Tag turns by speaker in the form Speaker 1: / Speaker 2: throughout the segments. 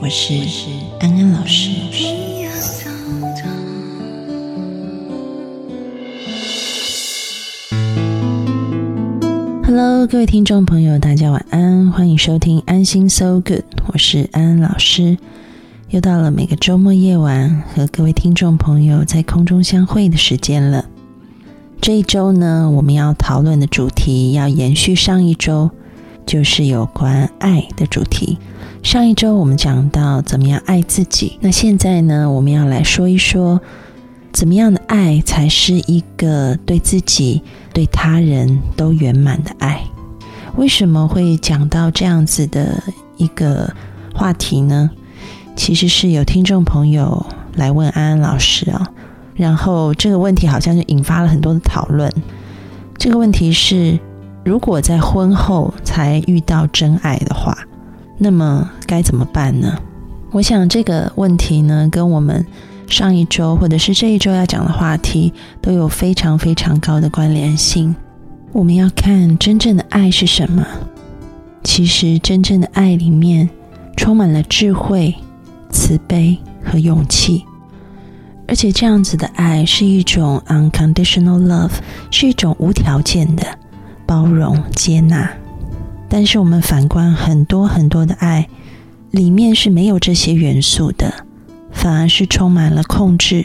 Speaker 1: 我是安安老师。Hello，各位听众朋友，大家晚安，欢迎收听安心 So Good，我是安安老师。又到了每个周末夜晚和各位听众朋友在空中相会的时间了。这一周呢，我们要讨论的主题要延续上一周，就是有关爱的主题。上一周我们讲到怎么样爱自己，那现在呢，我们要来说一说，怎么样的爱才是一个对自己、对他人都圆满的爱？为什么会讲到这样子的一个话题呢？其实是有听众朋友来问安安老师啊。然后这个问题好像就引发了很多的讨论。这个问题是：如果在婚后才遇到真爱的话，那么该怎么办呢？我想这个问题呢，跟我们上一周或者是这一周要讲的话题都有非常非常高的关联性。我们要看真正的爱是什么。其实真正的爱里面充满了智慧、慈悲和勇气。而且这样子的爱是一种 unconditional love，是一种无条件的包容接纳。但是我们反观很多很多的爱，里面是没有这些元素的，反而是充满了控制、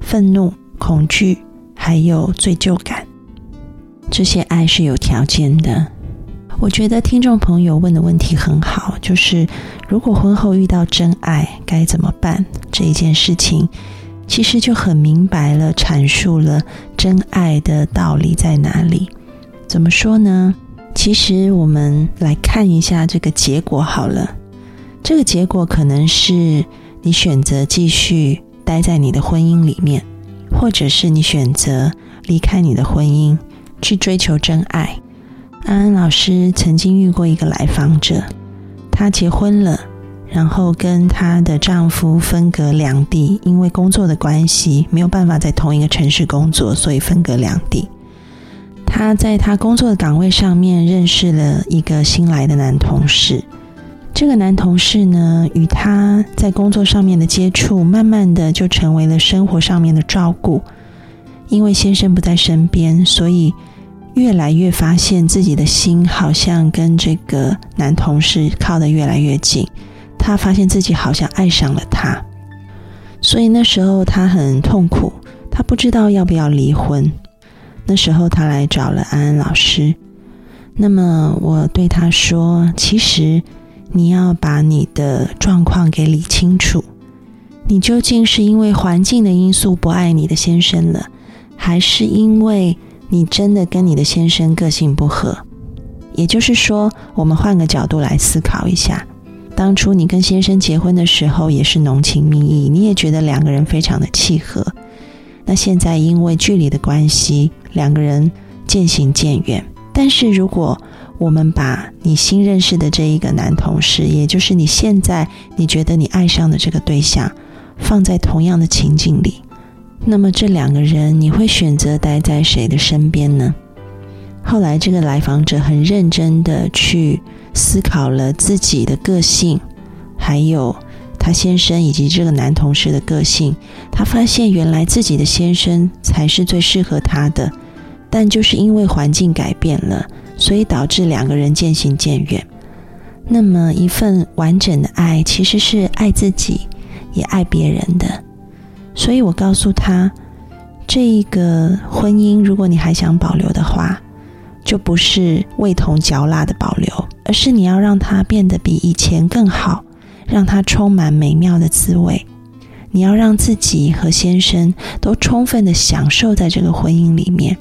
Speaker 1: 愤怒、恐惧，还有罪疚感。这些爱是有条件的。我觉得听众朋友问的问题很好，就是如果婚后遇到真爱该怎么办这一件事情。其实就很明白了，阐述了真爱的道理在哪里。怎么说呢？其实我们来看一下这个结果好了。这个结果可能是你选择继续待在你的婚姻里面，或者是你选择离开你的婚姻去追求真爱。安安老师曾经遇过一个来访者，她结婚了。然后跟她的丈夫分隔两地，因为工作的关系没有办法在同一个城市工作，所以分隔两地。她在她工作的岗位上面认识了一个新来的男同事。这个男同事呢，与她在工作上面的接触，慢慢的就成为了生活上面的照顾。因为先生不在身边，所以越来越发现自己的心好像跟这个男同事靠得越来越近。他发现自己好像爱上了他，所以那时候他很痛苦，他不知道要不要离婚。那时候他来找了安安老师，那么我对他说：“其实你要把你的状况给理清楚，你究竟是因为环境的因素不爱你的先生了，还是因为你真的跟你的先生个性不合？也就是说，我们换个角度来思考一下。”当初你跟先生结婚的时候也是浓情蜜意，你也觉得两个人非常的契合。那现在因为距离的关系，两个人渐行渐远。但是如果我们把你新认识的这一个男同事，也就是你现在你觉得你爱上的这个对象，放在同样的情境里，那么这两个人你会选择待在谁的身边呢？后来这个来访者很认真的去。思考了自己的个性，还有他先生以及这个男同事的个性，他发现原来自己的先生才是最适合他的，但就是因为环境改变了，所以导致两个人渐行渐远。那么一份完整的爱其实是爱自己，也爱别人的。所以我告诉他，这一个婚姻，如果你还想保留的话，就不是味同嚼蜡的保留。而是你要让它变得比以前更好，让它充满美妙的滋味。你要让自己和先生都充分的享受在这个婚姻里面，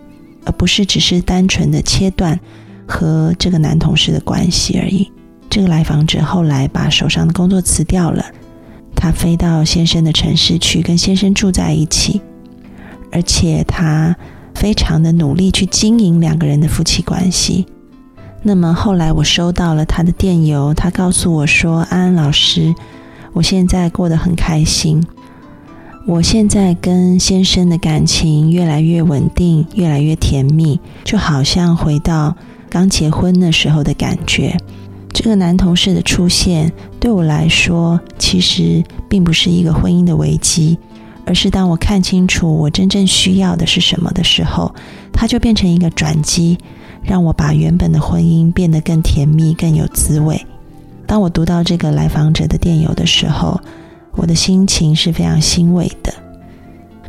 Speaker 1: 而不是只是单纯的切断和这个男同事的关系而已。这个来访者后来把手上的工作辞掉了，他飞到先生的城市去，跟先生住在一起，而且他非常的努力去经营两个人的夫妻关系。那么后来我收到了他的电邮，他告诉我说：“安安老师，我现在过得很开心。我现在跟先生的感情越来越稳定，越来越甜蜜，就好像回到刚结婚那时候的感觉。这个男同事的出现对我来说，其实并不是一个婚姻的危机，而是当我看清楚我真正需要的是什么的时候，它就变成一个转机。”让我把原本的婚姻变得更甜蜜、更有滋味。当我读到这个来访者的电邮的时候，我的心情是非常欣慰的。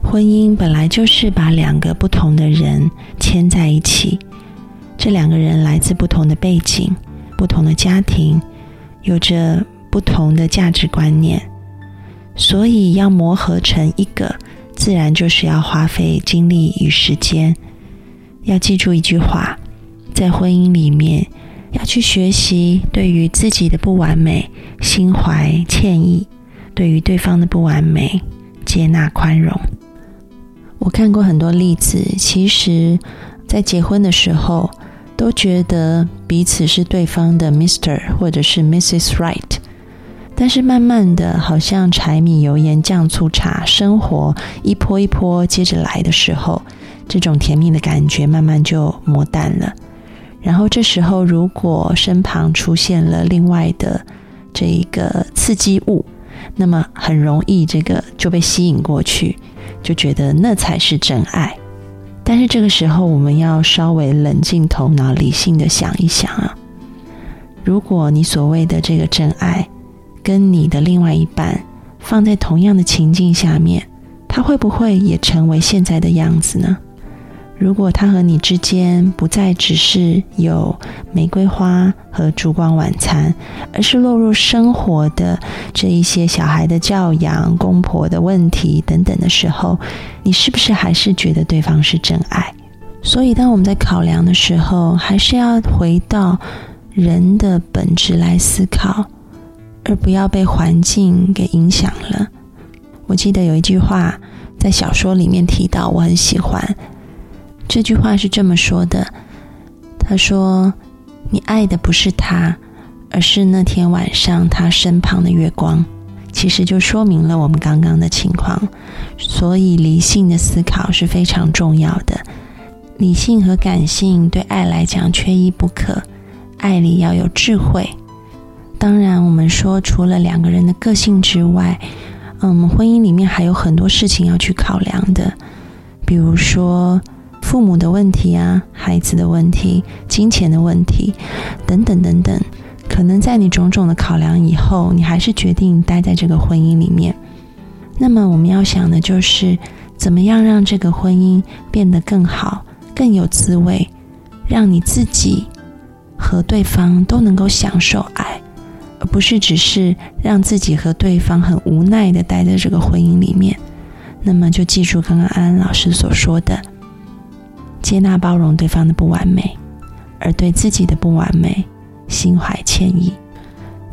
Speaker 1: 婚姻本来就是把两个不同的人牵在一起，这两个人来自不同的背景、不同的家庭，有着不同的价值观念，所以要磨合成一个，自然就是要花费精力与时间。要记住一句话。在婚姻里面，要去学习对于自己的不完美心怀歉意，对于对方的不完美接纳宽容。我看过很多例子，其实，在结婚的时候都觉得彼此是对方的 Mister 或者是 Mrs. Right，但是慢慢的，好像柴米油盐酱醋茶，生活一波一波接着来的时候，这种甜蜜的感觉慢慢就磨淡了。然后这时候，如果身旁出现了另外的这一个刺激物，那么很容易这个就被吸引过去，就觉得那才是真爱。但是这个时候，我们要稍微冷静头脑，理性的想一想啊，如果你所谓的这个真爱，跟你的另外一半放在同样的情境下面，他会不会也成为现在的样子呢？如果他和你之间不再只是有玫瑰花和烛光晚餐，而是落入生活的这一些小孩的教养、公婆的问题等等的时候，你是不是还是觉得对方是真爱？所以，当我们在考量的时候，还是要回到人的本质来思考，而不要被环境给影响了。我记得有一句话在小说里面提到，我很喜欢。这句话是这么说的：“他说，你爱的不是他，而是那天晚上他身旁的月光。其实就说明了我们刚刚的情况。所以，理性的思考是非常重要的。理性和感性对爱来讲缺一不可。爱里要有智慧。当然，我们说除了两个人的个性之外，嗯，婚姻里面还有很多事情要去考量的，比如说。”父母的问题啊，孩子的问题，金钱的问题，等等等等，可能在你种种的考量以后，你还是决定待在这个婚姻里面。那么我们要想的就是，怎么样让这个婚姻变得更好、更有滋味，让你自己和对方都能够享受爱，而不是只是让自己和对方很无奈的待在这个婚姻里面。那么就记住刚刚安安老师所说的。接纳包容对方的不完美，而对自己的不完美心怀歉意，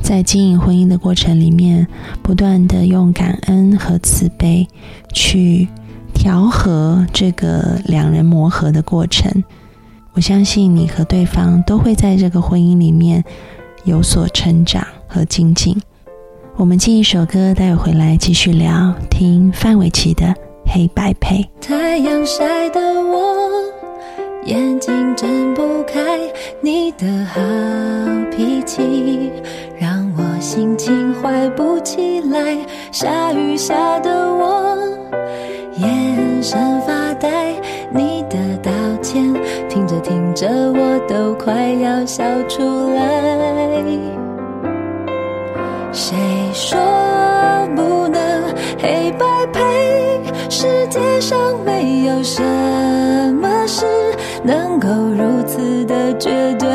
Speaker 1: 在经营婚姻的过程里面，不断的用感恩和慈悲去调和这个两人磨合的过程。我相信你和对方都会在这个婚姻里面有所成长和精进。我们进一首歌，待会回来继续聊。听范玮琪的《黑白配》。
Speaker 2: 太阳晒的我。眼睛睁不开，你的好脾气让我心情坏不起来。下雨下的我眼神发呆，你的道歉听着听着我都快要笑出来。谁说不能黑白配？世界上没有什么事。能够如此的绝对，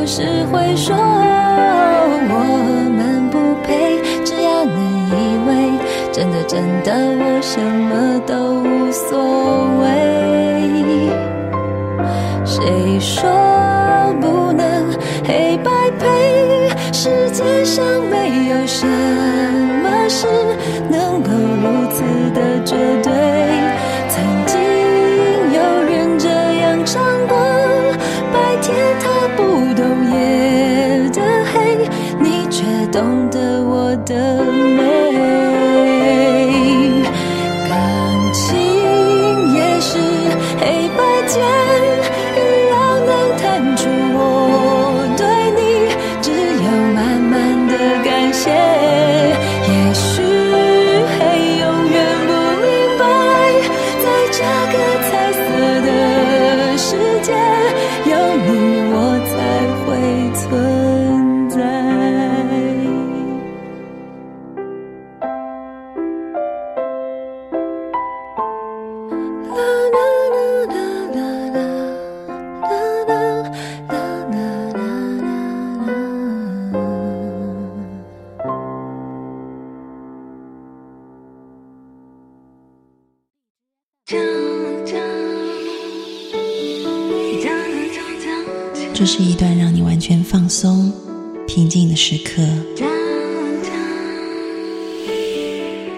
Speaker 2: 有时会说我们不配，只要能依偎，真的真的我什么都无所谓。谁说不能黑白配？世界上没有什么事能够如此的绝对。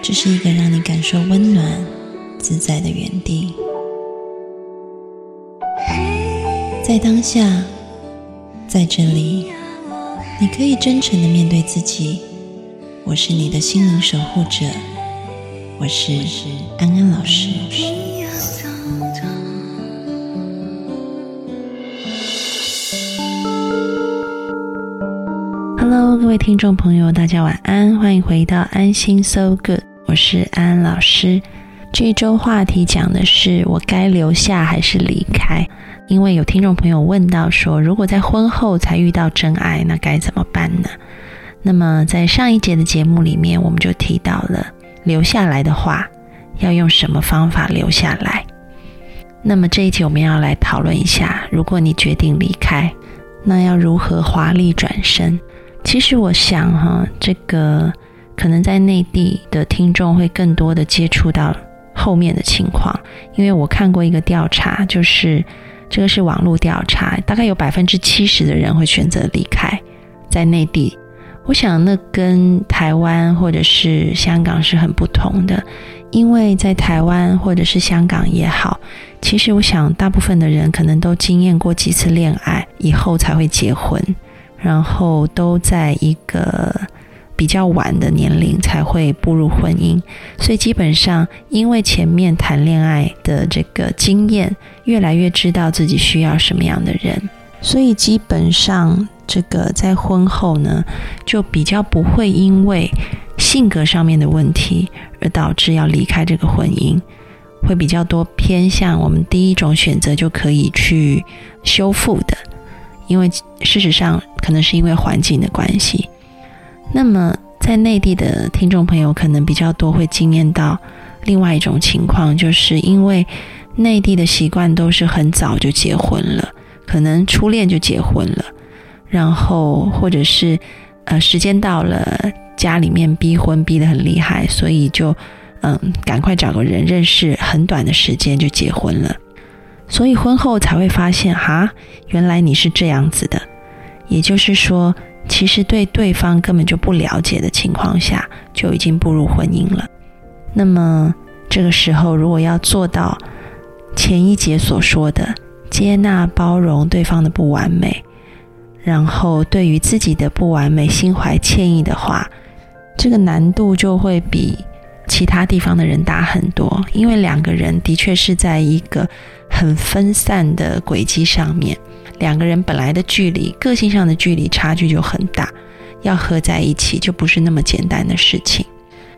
Speaker 2: 这是一个
Speaker 1: 让你感受温暖、自在的原地。在当下，在这里，你可以真诚的面对自己。我是你的心灵守护者，我是安安老师。Hello，各位听众朋友，大家晚安，欢迎回到安心 So Good，我是安安老师。这一周话题讲的是我该留下还是离开？因为有听众朋友问到说，如果在婚后才遇到真爱，那该怎么办呢？那么在上一节的节目里面，我们就提到了留下来的话，要用什么方法留下来？那么这一集我们要来讨论一下，如果你决定离开，那要如何华丽转身？其实我想哈，这个可能在内地的听众会更多的接触到后面的情况，因为我看过一个调查，就是这个是网络调查，大概有百分之七十的人会选择离开在内地。我想那跟台湾或者是香港是很不同的，因为在台湾或者是香港也好，其实我想大部分的人可能都经验过几次恋爱以后才会结婚。然后都在一个比较晚的年龄才会步入婚姻，所以基本上因为前面谈恋爱的这个经验，越来越知道自己需要什么样的人，所以基本上这个在婚后呢，就比较不会因为性格上面的问题而导致要离开这个婚姻，会比较多偏向我们第一种选择就可以去修复的。因为事实上，可能是因为环境的关系。那么，在内地的听众朋友可能比较多会惊艳到另外一种情况，就是因为内地的习惯都是很早就结婚了，可能初恋就结婚了，然后或者是呃时间到了，家里面逼婚逼得很厉害，所以就嗯赶快找个人认识，很短的时间就结婚了。所以婚后才会发现，哈，原来你是这样子的。也就是说，其实对对方根本就不了解的情况下，就已经步入婚姻了。那么这个时候，如果要做到前一节所说的接纳、包容对方的不完美，然后对于自己的不完美心怀歉意的话，这个难度就会比其他地方的人大很多，因为两个人的确是在一个很分散的轨迹上面，两个人本来的距离、个性上的距离差距就很大，要合在一起就不是那么简单的事情。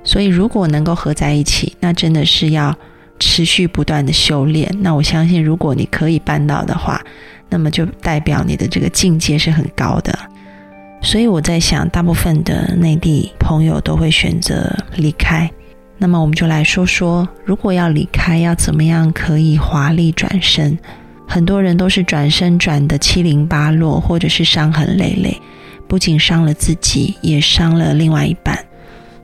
Speaker 1: 所以，如果能够合在一起，那真的是要持续不断的修炼。那我相信，如果你可以办到的话，那么就代表你的这个境界是很高的。所以我在想，大部分的内地朋友都会选择离开。那么我们就来说说，如果要离开，要怎么样可以华丽转身？很多人都是转身转的七零八落，或者是伤痕累累，不仅伤了自己，也伤了另外一半。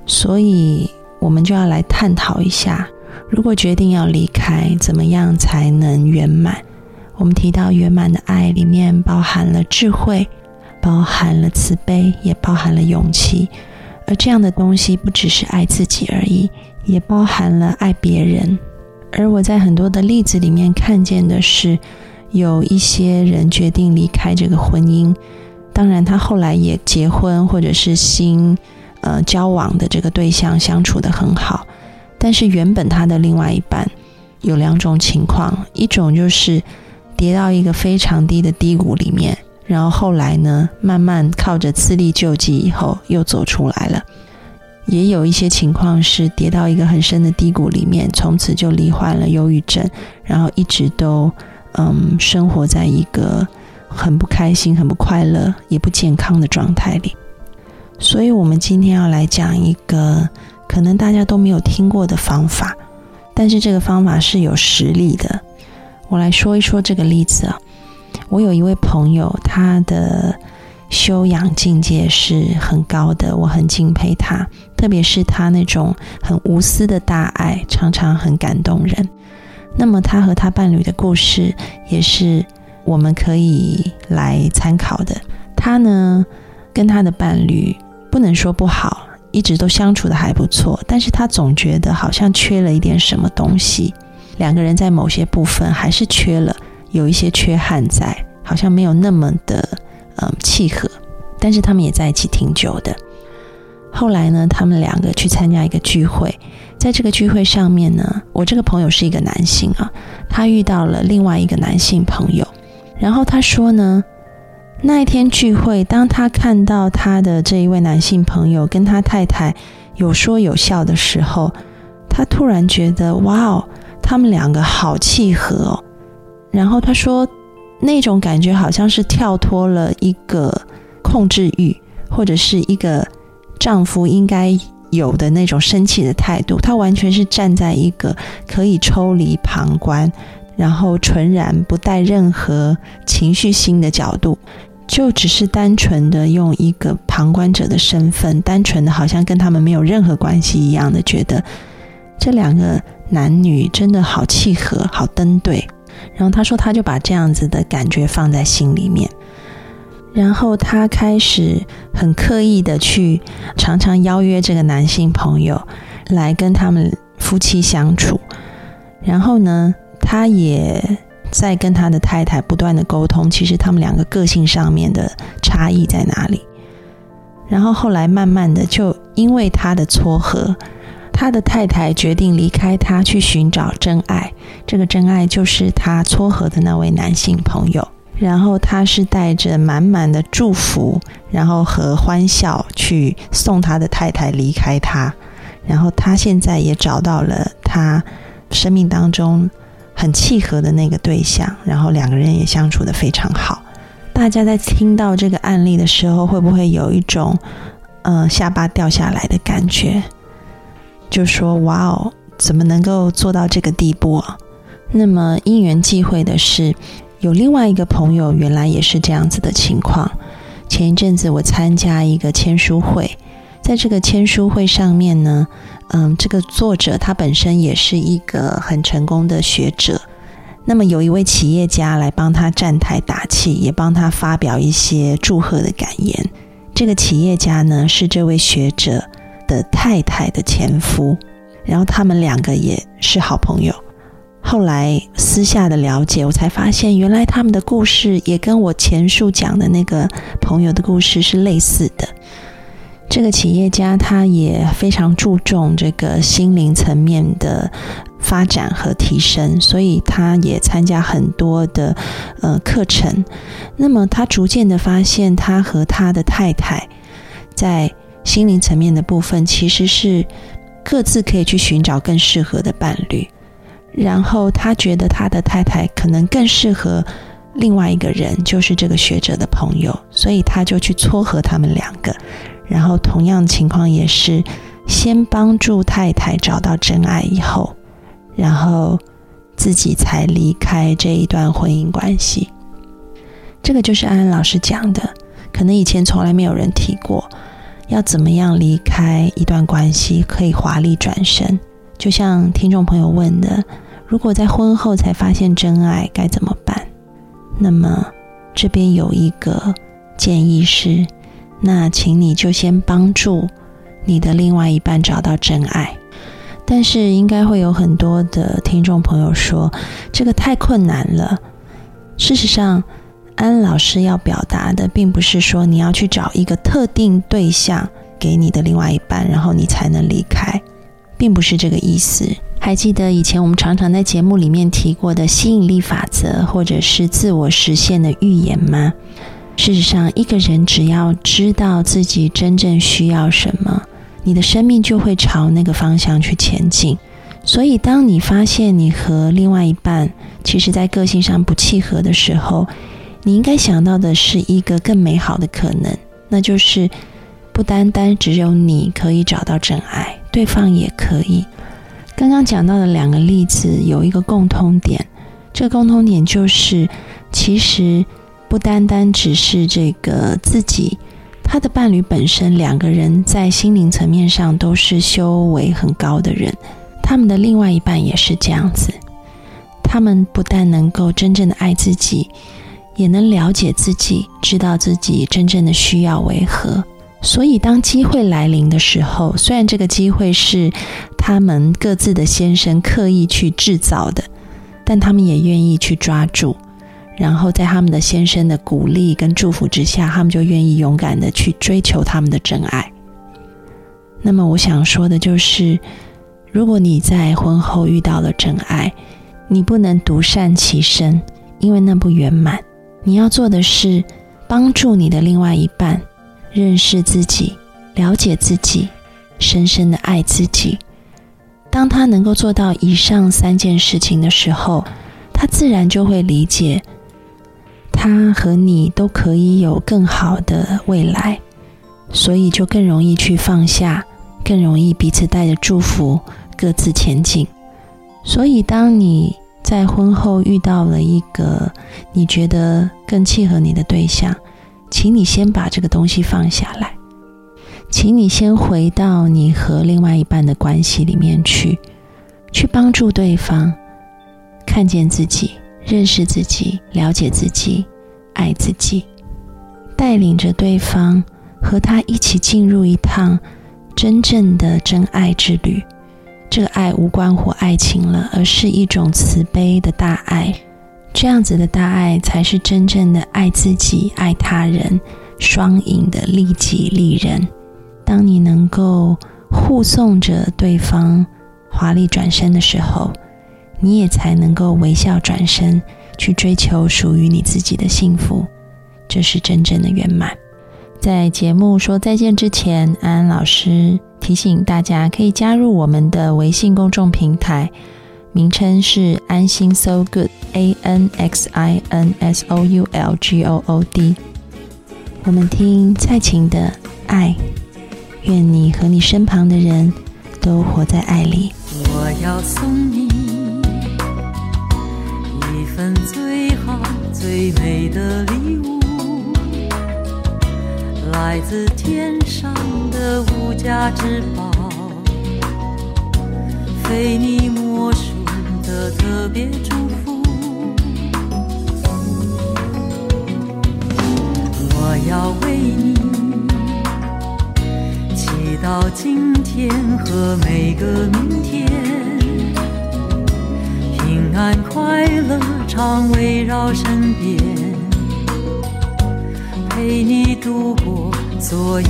Speaker 1: 所以，我们就要来探讨一下，如果决定要离开，怎么样才能圆满？我们提到圆满的爱里面包含了智慧。包含了慈悲，也包含了勇气，而这样的东西不只是爱自己而已，也包含了爱别人。而我在很多的例子里面看见的是，有一些人决定离开这个婚姻，当然他后来也结婚，或者是新呃交往的这个对象相处的很好，但是原本他的另外一半有两种情况，一种就是跌到一个非常低的低谷里面。然后后来呢，慢慢靠着自力救济以后又走出来了。也有一些情况是跌到一个很深的低谷里面，从此就罹患了忧郁症，然后一直都嗯生活在一个很不开心、很不快乐、也不健康的状态里。所以，我们今天要来讲一个可能大家都没有听过的方法，但是这个方法是有实力的。我来说一说这个例子啊。我有一位朋友，他的修养境界是很高的，我很敬佩他。特别是他那种很无私的大爱，常常很感动人。那么他和他伴侣的故事，也是我们可以来参考的。他呢，跟他的伴侣不能说不好，一直都相处的还不错，但是他总觉得好像缺了一点什么东西。两个人在某些部分还是缺了。有一些缺憾在，好像没有那么的嗯契合，但是他们也在一起挺久的。后来呢，他们两个去参加一个聚会，在这个聚会上面呢，我这个朋友是一个男性啊，他遇到了另外一个男性朋友，然后他说呢，那一天聚会，当他看到他的这一位男性朋友跟他太太有说有笑的时候，他突然觉得哇哦，他们两个好契合哦。然后他说，那种感觉好像是跳脱了一个控制欲，或者是一个丈夫应该有的那种生气的态度。他完全是站在一个可以抽离旁观，然后纯然不带任何情绪性的角度，就只是单纯的用一个旁观者的身份，单纯的好像跟他们没有任何关系一样的，觉得这两个男女真的好契合，好登对。然后他说，他就把这样子的感觉放在心里面，然后他开始很刻意的去常常邀约这个男性朋友来跟他们夫妻相处，然后呢，他也在跟他的太太不断的沟通，其实他们两个个性上面的差异在哪里，然后后来慢慢的就因为他的撮合。他的太太决定离开他，去寻找真爱。这个真爱就是他撮合的那位男性朋友。然后他是带着满满的祝福，然后和欢笑去送他的太太离开他。然后他现在也找到了他生命当中很契合的那个对象，然后两个人也相处的非常好。大家在听到这个案例的时候，会不会有一种嗯下巴掉下来的感觉？就说哇哦，怎么能够做到这个地步啊？那么因缘际会的是，有另外一个朋友，原来也是这样子的情况。前一阵子我参加一个签书会，在这个签书会上面呢，嗯，这个作者他本身也是一个很成功的学者。那么有一位企业家来帮他站台打气，也帮他发表一些祝贺的感言。这个企业家呢，是这位学者。的太太的前夫，然后他们两个也是好朋友。后来私下的了解，我才发现，原来他们的故事也跟我前述讲的那个朋友的故事是类似的。这个企业家他也非常注重这个心灵层面的发展和提升，所以他也参加很多的呃课程。那么他逐渐的发现，他和他的太太在。心灵层面的部分其实是各自可以去寻找更适合的伴侣，然后他觉得他的太太可能更适合另外一个人就是这个学者的朋友，所以他就去撮合他们两个。然后同样情况也是，先帮助太太找到真爱以后，然后自己才离开这一段婚姻关系。这个就是安安老师讲的，可能以前从来没有人提过，要怎么样离开一段关系可以华丽转身。就像听众朋友问的，如果在婚后才发现真爱该怎么办？那么这边有一个建议是。那，请你就先帮助你的另外一半找到真爱。但是，应该会有很多的听众朋友说，这个太困难了。事实上，安老师要表达的，并不是说你要去找一个特定对象给你的另外一半，然后你才能离开，并不是这个意思。还记得以前我们常常在节目里面提过的吸引力法则，或者是自我实现的预言吗？事实上，一个人只要知道自己真正需要什么，你的生命就会朝那个方向去前进。所以，当你发现你和另外一半其实在个性上不契合的时候，你应该想到的是一个更美好的可能，那就是不单单只有你可以找到真爱，对方也可以。刚刚讲到的两个例子有一个共通点，这个共通点就是其实。不单单只是这个自己，他的伴侣本身，两个人在心灵层面上都是修为很高的人，他们的另外一半也是这样子。他们不但能够真正的爱自己，也能了解自己，知道自己真正的需要为何。所以，当机会来临的时候，虽然这个机会是他们各自的先生刻意去制造的，但他们也愿意去抓住。然后在他们的先生的鼓励跟祝福之下，他们就愿意勇敢的去追求他们的真爱。那么我想说的就是，如果你在婚后遇到了真爱，你不能独善其身，因为那不圆满。你要做的是帮助你的另外一半认识自己、了解自己、深深的爱自己。当他能够做到以上三件事情的时候，他自然就会理解。他和你都可以有更好的未来，所以就更容易去放下，更容易彼此带着祝福各自前进。所以，当你在婚后遇到了一个你觉得更契合你的对象，请你先把这个东西放下来，请你先回到你和另外一半的关系里面去，去帮助对方看见自己。认识自己，了解自己，爱自己，带领着对方和他一起进入一趟真正的真爱之旅。这个爱无关乎爱情了，而是一种慈悲的大爱。这样子的大爱才是真正的爱自己、爱他人，双赢的利己利人。当你能够护送着对方华丽转身的时候。你也才能够微笑转身，去追求属于你自己的幸福，这是真正的圆满。在节目说再见之前，安安老师提醒大家，可以加入我们的微信公众平台，名称是“安心 So Good” A N X I N S O U L G O O D，。我们听蔡琴的《爱》，愿你和你身旁的人都活在爱里。
Speaker 2: 我要送你一。份最好最美的礼物，来自天上的无价之宝，非你莫属的特别祝福。要为你祈祷今天和每个明天。平安快乐常围绕身边，陪你度过所有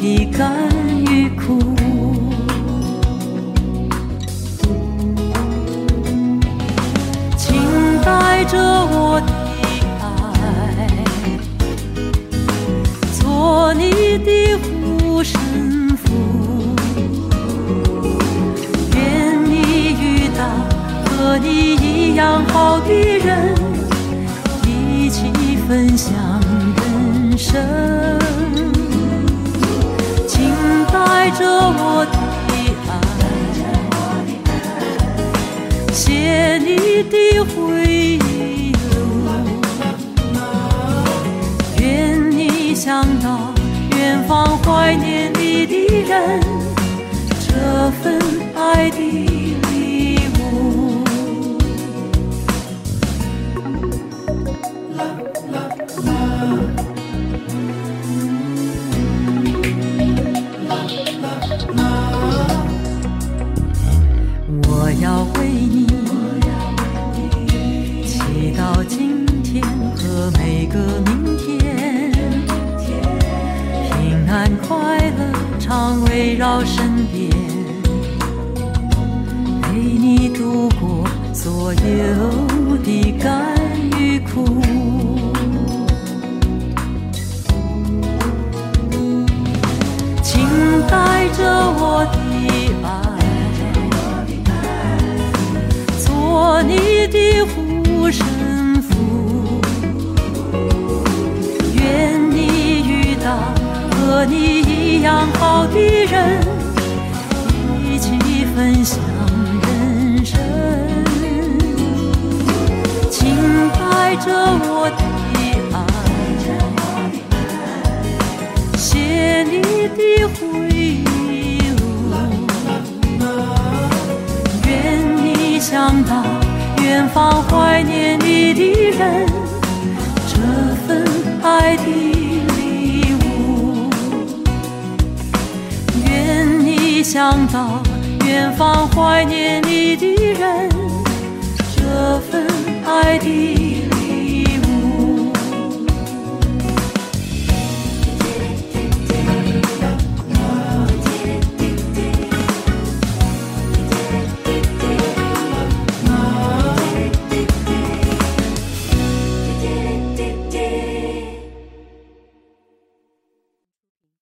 Speaker 2: 的甘与苦。请带着我的人生，请带着我的爱，写你的回忆。愿你想到远方怀念你的人，这份着我的爱，写你的回忆录。愿你想到远方怀念你的人，这份爱的礼物。愿你。想到远方怀念你的人，这份爱的。